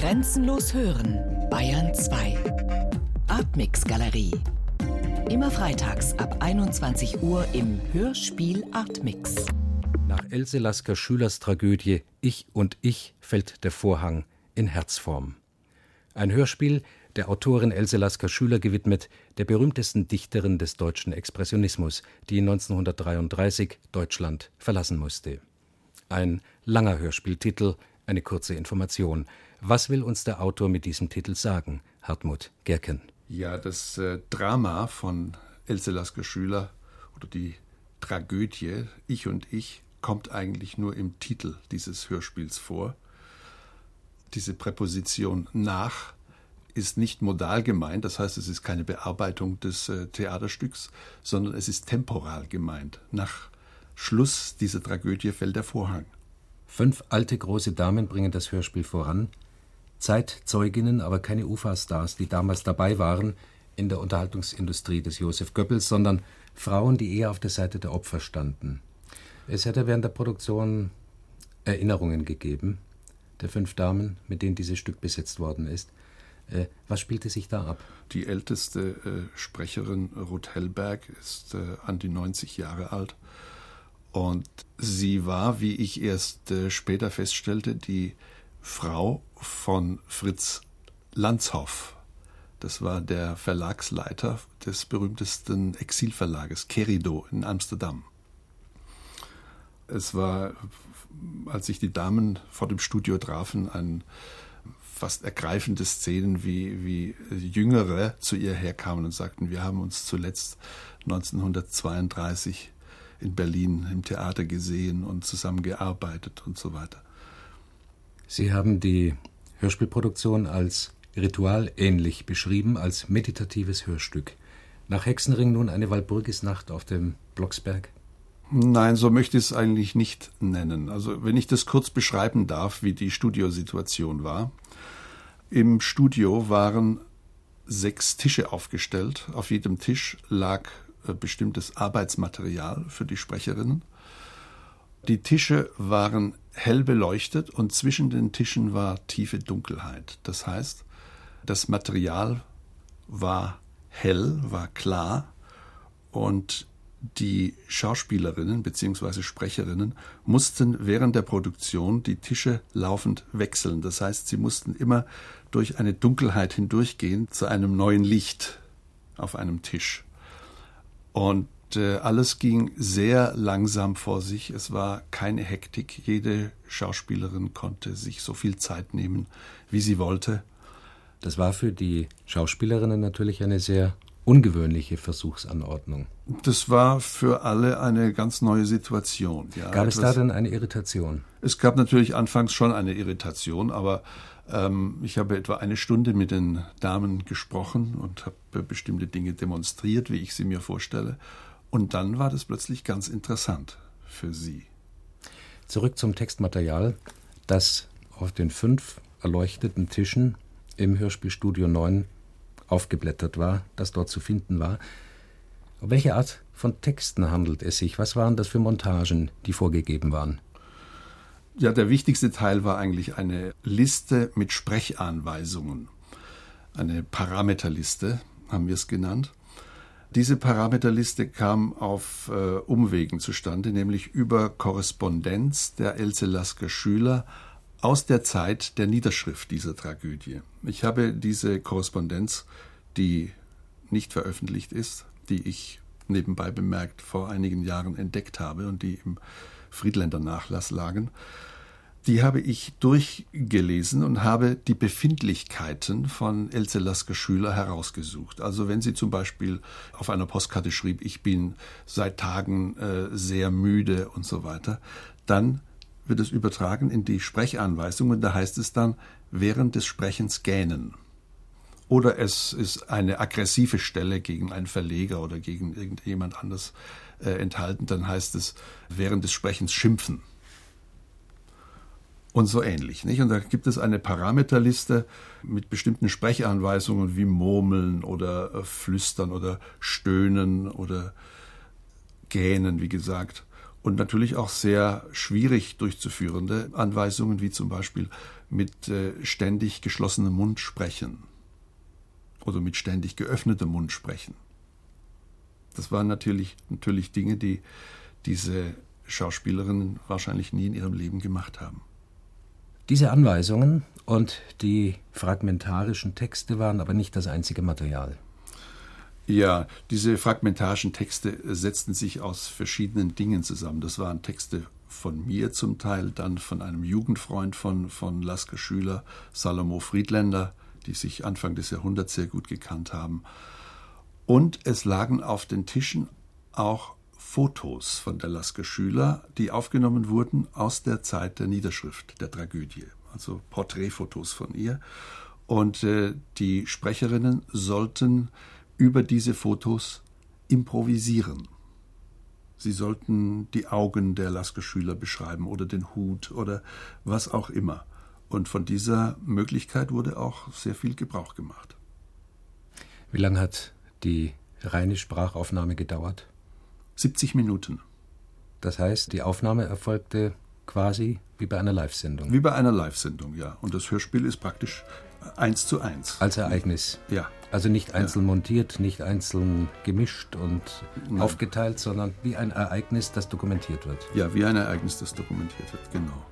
Grenzenlos hören, Bayern 2. Artmix Galerie. Immer freitags ab 21 Uhr im Hörspiel Artmix. Nach Else Lasker Schülers Tragödie Ich und ich fällt der Vorhang in Herzform. Ein Hörspiel der Autorin Else Lasker Schüler gewidmet, der berühmtesten Dichterin des deutschen Expressionismus, die 1933 Deutschland verlassen musste. Ein langer Hörspieltitel, eine kurze Information. Was will uns der Autor mit diesem Titel sagen, Hartmut Gerken? Ja, das äh, Drama von Else Lasker Schüler oder die Tragödie Ich und ich kommt eigentlich nur im Titel dieses Hörspiels vor. Diese Präposition nach ist nicht modal gemeint, das heißt, es ist keine Bearbeitung des äh, Theaterstücks, sondern es ist temporal gemeint. Nach Schluss dieser Tragödie fällt der Vorhang. Fünf alte große Damen bringen das Hörspiel voran. Zeitzeuginnen, aber keine UFA-Stars, die damals dabei waren in der Unterhaltungsindustrie des Josef Goebbels, sondern Frauen, die eher auf der Seite der Opfer standen. Es hätte während der Produktion Erinnerungen gegeben, der fünf Damen, mit denen dieses Stück besetzt worden ist. Äh, was spielte sich da ab? Die älteste äh, Sprecherin, Ruth Hellberg, ist äh, an die 90 Jahre alt. Und sie war, wie ich erst später feststellte, die Frau von Fritz Lanzhoff. Das war der Verlagsleiter des berühmtesten Exilverlages Kerido in Amsterdam. Es war, als sich die Damen vor dem Studio trafen, ein fast ergreifende Szenen, wie, wie Jüngere zu ihr herkamen und sagten, wir haben uns zuletzt 1932 in Berlin im Theater gesehen und zusammengearbeitet und so weiter. Sie haben die Hörspielproduktion als ritualähnlich beschrieben, als meditatives Hörstück. Nach Hexenring nun eine Walpurgisnacht auf dem Blocksberg? Nein, so möchte ich es eigentlich nicht nennen. Also wenn ich das kurz beschreiben darf, wie die Studiosituation war. Im Studio waren sechs Tische aufgestellt. Auf jedem Tisch lag äh, bestimmtes Arbeitsmaterial für die Sprecherinnen. Die Tische waren hell beleuchtet und zwischen den Tischen war tiefe Dunkelheit. Das heißt, das Material war hell, war klar und die Schauspielerinnen bzw. Sprecherinnen mussten während der Produktion die Tische laufend wechseln. Das heißt, sie mussten immer durch eine Dunkelheit hindurchgehen zu einem neuen Licht auf einem Tisch. Und äh, alles ging sehr langsam vor sich. Es war keine Hektik. Jede Schauspielerin konnte sich so viel Zeit nehmen, wie sie wollte. Das war für die Schauspielerinnen natürlich eine sehr ungewöhnliche Versuchsanordnung. Das war für alle eine ganz neue Situation. Ja, gab es da denn eine Irritation? Es gab natürlich anfangs schon eine Irritation, aber ähm, ich habe etwa eine Stunde mit den Damen gesprochen und habe bestimmte Dinge demonstriert, wie ich sie mir vorstelle. Und dann war das plötzlich ganz interessant für sie. Zurück zum Textmaterial, das auf den fünf erleuchteten Tischen im Hörspielstudio 9 aufgeblättert war, das dort zu finden war. Um welche Art von Texten handelt es sich? Was waren das für Montagen, die vorgegeben waren? Ja, der wichtigste Teil war eigentlich eine Liste mit Sprechanweisungen. Eine Parameterliste haben wir es genannt. Diese Parameterliste kam auf äh, Umwegen zustande, nämlich über Korrespondenz der Else Lasker Schüler aus der Zeit der Niederschrift dieser Tragödie. Ich habe diese Korrespondenz, die nicht veröffentlicht ist, die ich nebenbei bemerkt vor einigen Jahren entdeckt habe und die im Friedländer Nachlass lagen, die habe ich durchgelesen und habe die Befindlichkeiten von Else Lasker Schüler herausgesucht. Also wenn sie zum Beispiel auf einer Postkarte schrieb, ich bin seit Tagen äh, sehr müde und so weiter, dann wird es übertragen in die Sprechanweisung und da heißt es dann während des Sprechens gähnen. Oder es ist eine aggressive Stelle gegen einen Verleger oder gegen irgendjemand anders äh, enthalten, dann heißt es während des Sprechens schimpfen und so ähnlich. Nicht? Und da gibt es eine Parameterliste mit bestimmten Sprechanweisungen wie Murmeln oder äh, Flüstern oder Stöhnen oder Gähnen, wie gesagt. und natürlich auch sehr schwierig durchzuführende Anweisungen, wie zum Beispiel mit äh, ständig geschlossenem Mund sprechen oder mit ständig geöffnetem Mund sprechen. Das waren natürlich, natürlich Dinge, die diese Schauspielerinnen wahrscheinlich nie in ihrem Leben gemacht haben. Diese Anweisungen und die fragmentarischen Texte waren aber nicht das einzige Material. Ja, diese fragmentarischen Texte setzten sich aus verschiedenen Dingen zusammen. Das waren Texte von mir zum Teil, dann von einem Jugendfreund von, von Lasker Schüler, Salomo Friedländer, die sich Anfang des Jahrhunderts sehr gut gekannt haben. Und es lagen auf den Tischen auch Fotos von der Lasker Schüler, die aufgenommen wurden aus der Zeit der Niederschrift der Tragödie, also Porträtfotos von ihr. Und äh, die Sprecherinnen sollten über diese Fotos improvisieren. Sie sollten die Augen der Lasker-Schüler beschreiben oder den Hut oder was auch immer. Und von dieser Möglichkeit wurde auch sehr viel Gebrauch gemacht. Wie lange hat die reine Sprachaufnahme gedauert? 70 Minuten. Das heißt, die Aufnahme erfolgte quasi wie bei einer Live-Sendung. Wie bei einer Live-Sendung, ja. Und das Hörspiel ist praktisch eins zu eins. Als Ereignis. Ja. Also nicht einzeln ja. montiert, nicht einzeln gemischt und Nein. aufgeteilt, sondern wie ein Ereignis, das dokumentiert wird. Ja, wie ein Ereignis, das dokumentiert wird, genau.